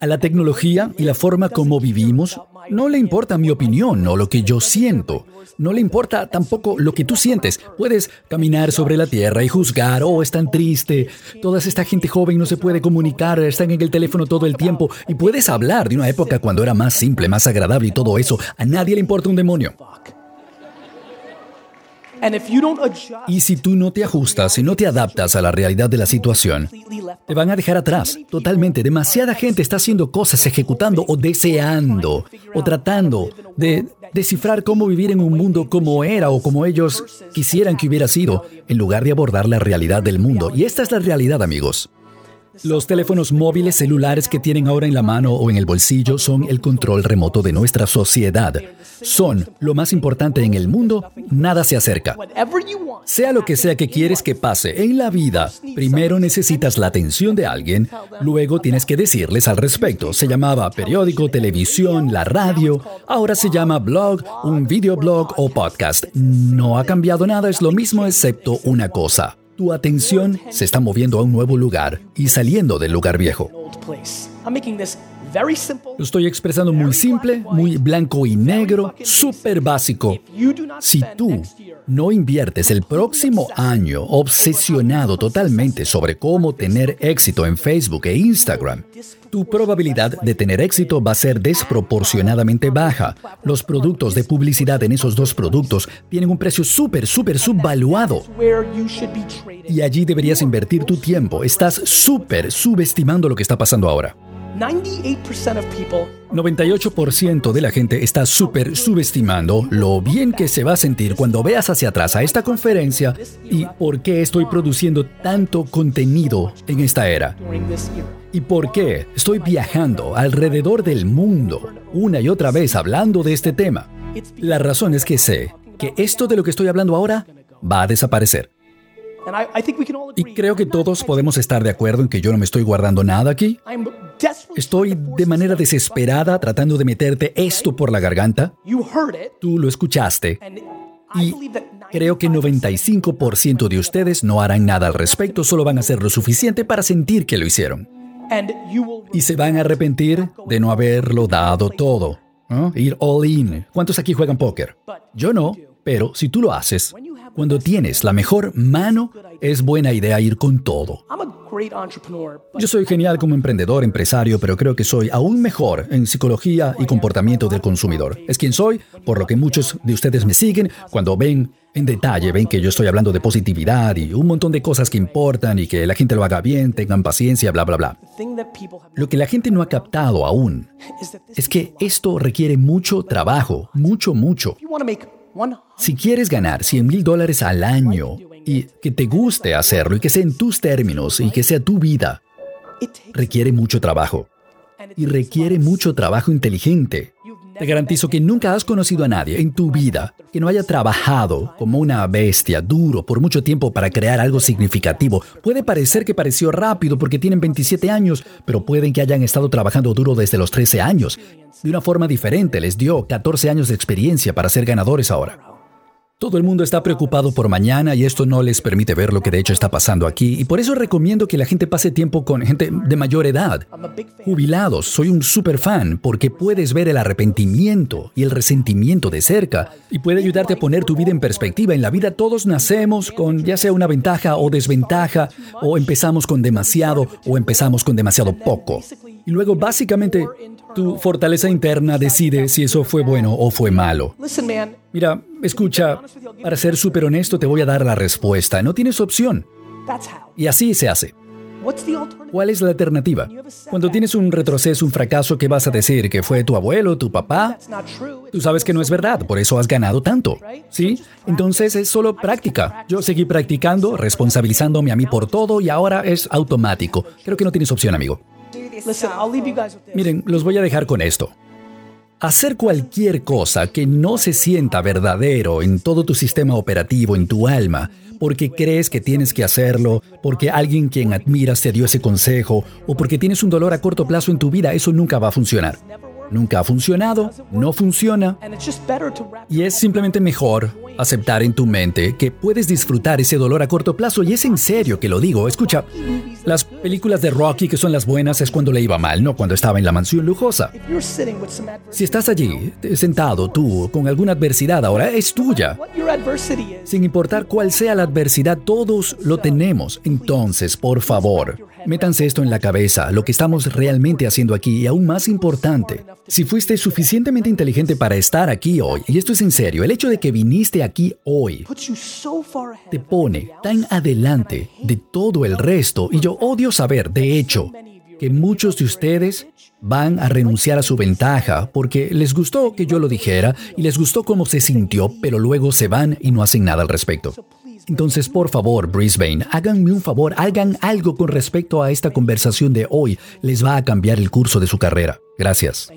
A la tecnología y la forma como vivimos, no le importa mi opinión o lo que yo siento. No le importa tampoco lo que tú sientes. Puedes caminar sobre la tierra y juzgar, oh, es tan triste. Toda esta gente joven no se puede comunicar, están en el teléfono todo el tiempo. Y puedes hablar de una época cuando era más simple, más agradable y todo eso. A nadie le importa un demonio. Y si tú no te ajustas y no te adaptas a la realidad de la situación, te van a dejar atrás totalmente. Demasiada gente está haciendo cosas, ejecutando o deseando o tratando de descifrar cómo vivir en un mundo como era o como ellos quisieran que hubiera sido, en lugar de abordar la realidad del mundo. Y esta es la realidad, amigos. Los teléfonos móviles celulares que tienen ahora en la mano o en el bolsillo son el control remoto de nuestra sociedad. Son lo más importante en el mundo, nada se acerca. Sea lo que sea que quieres que pase en la vida, primero necesitas la atención de alguien, luego tienes que decirles al respecto. Se llamaba periódico, televisión, la radio, ahora se llama blog, un videoblog o podcast. No ha cambiado nada, es lo mismo excepto una cosa. Tu atención se está moviendo a un nuevo lugar y saliendo del lugar viejo. Lo estoy expresando muy simple, muy blanco y negro, súper básico. Si tú no inviertes el próximo año obsesionado totalmente sobre cómo tener éxito en Facebook e Instagram, tu probabilidad de tener éxito va a ser desproporcionadamente baja. Los productos de publicidad en esos dos productos tienen un precio súper, súper subvaluado. Y allí deberías invertir tu tiempo. Estás súper subestimando lo que está pasando ahora. 98% de la gente está súper subestimando lo bien que se va a sentir cuando veas hacia atrás a esta conferencia y por qué estoy produciendo tanto contenido en esta era. ¿Y por qué estoy viajando alrededor del mundo una y otra vez hablando de este tema? La razón es que sé que esto de lo que estoy hablando ahora va a desaparecer. Y creo que todos podemos estar de acuerdo en que yo no me estoy guardando nada aquí. Estoy de manera desesperada tratando de meterte esto por la garganta. Tú lo escuchaste. Y creo que 95% de ustedes no harán nada al respecto, solo van a hacer lo suficiente para sentir que lo hicieron. Y se van a arrepentir de no haberlo dado todo. Ir all in. ¿Cuántos aquí juegan póker? Yo no, pero si tú lo haces, cuando tienes la mejor mano, es buena idea ir con todo. Yo soy genial como emprendedor, empresario, pero creo que soy aún mejor en psicología y comportamiento del consumidor. Es quien soy, por lo que muchos de ustedes me siguen cuando ven en detalle, ven que yo estoy hablando de positividad y un montón de cosas que importan y que la gente lo haga bien, tengan paciencia, bla, bla, bla. Lo que la gente no ha captado aún es que esto requiere mucho trabajo, mucho, mucho. Si quieres ganar 100 mil dólares al año y que te guste hacerlo y que sea en tus términos y que sea tu vida, requiere mucho trabajo. Y requiere mucho trabajo inteligente. Te garantizo que nunca has conocido a nadie en tu vida que no haya trabajado como una bestia duro por mucho tiempo para crear algo significativo. Puede parecer que pareció rápido porque tienen 27 años, pero pueden que hayan estado trabajando duro desde los 13 años. De una forma diferente, les dio 14 años de experiencia para ser ganadores ahora. Todo el mundo está preocupado por mañana y esto no les permite ver lo que de hecho está pasando aquí y por eso recomiendo que la gente pase tiempo con gente de mayor edad, jubilados. Soy un super fan porque puedes ver el arrepentimiento y el resentimiento de cerca y puede ayudarte a poner tu vida en perspectiva. En la vida todos nacemos con ya sea una ventaja o desventaja o empezamos con demasiado o empezamos con demasiado poco. Y luego básicamente tu fortaleza interna decide si eso fue bueno o fue malo. Mira, escucha, para ser súper honesto te voy a dar la respuesta. No tienes opción. Y así se hace. ¿Cuál es la alternativa? Cuando tienes un retroceso, un fracaso, ¿qué vas a decir? ¿Que fue tu abuelo, tu papá? Tú sabes que no es verdad, por eso has ganado tanto. ¿Sí? Entonces es solo práctica. Yo seguí practicando, responsabilizándome a mí por todo y ahora es automático. Creo que no tienes opción, amigo. Miren, los voy a dejar con esto. Hacer cualquier cosa que no se sienta verdadero en todo tu sistema operativo, en tu alma, porque crees que tienes que hacerlo, porque alguien quien admiras te dio ese consejo, o porque tienes un dolor a corto plazo en tu vida, eso nunca va a funcionar. Nunca ha funcionado, no funciona. Y es simplemente mejor aceptar en tu mente que puedes disfrutar ese dolor a corto plazo, y es en serio que lo digo. Escucha, Las películas de Rocky que son las buenas es cuando le iba mal, no cuando estaba en la mansión lujosa. Si estás allí, sentado tú, con alguna adversidad ahora, es tuya. Sin importar cuál sea la adversidad, todos lo tenemos. Entonces, por favor, métanse esto en la cabeza, lo que estamos realmente haciendo aquí y aún más importante, si fuiste suficientemente inteligente para estar aquí hoy, y esto es en serio, el hecho de que viniste aquí hoy te pone tan adelante de todo el resto y yo odio saber, de hecho, que muchos de ustedes van a renunciar a su ventaja porque les gustó que yo lo dijera y les gustó cómo se sintió, pero luego se van y no hacen nada al respecto. Entonces, por favor, Brisbane, háganme un favor, hagan algo con respecto a esta conversación de hoy. Les va a cambiar el curso de su carrera. Gracias.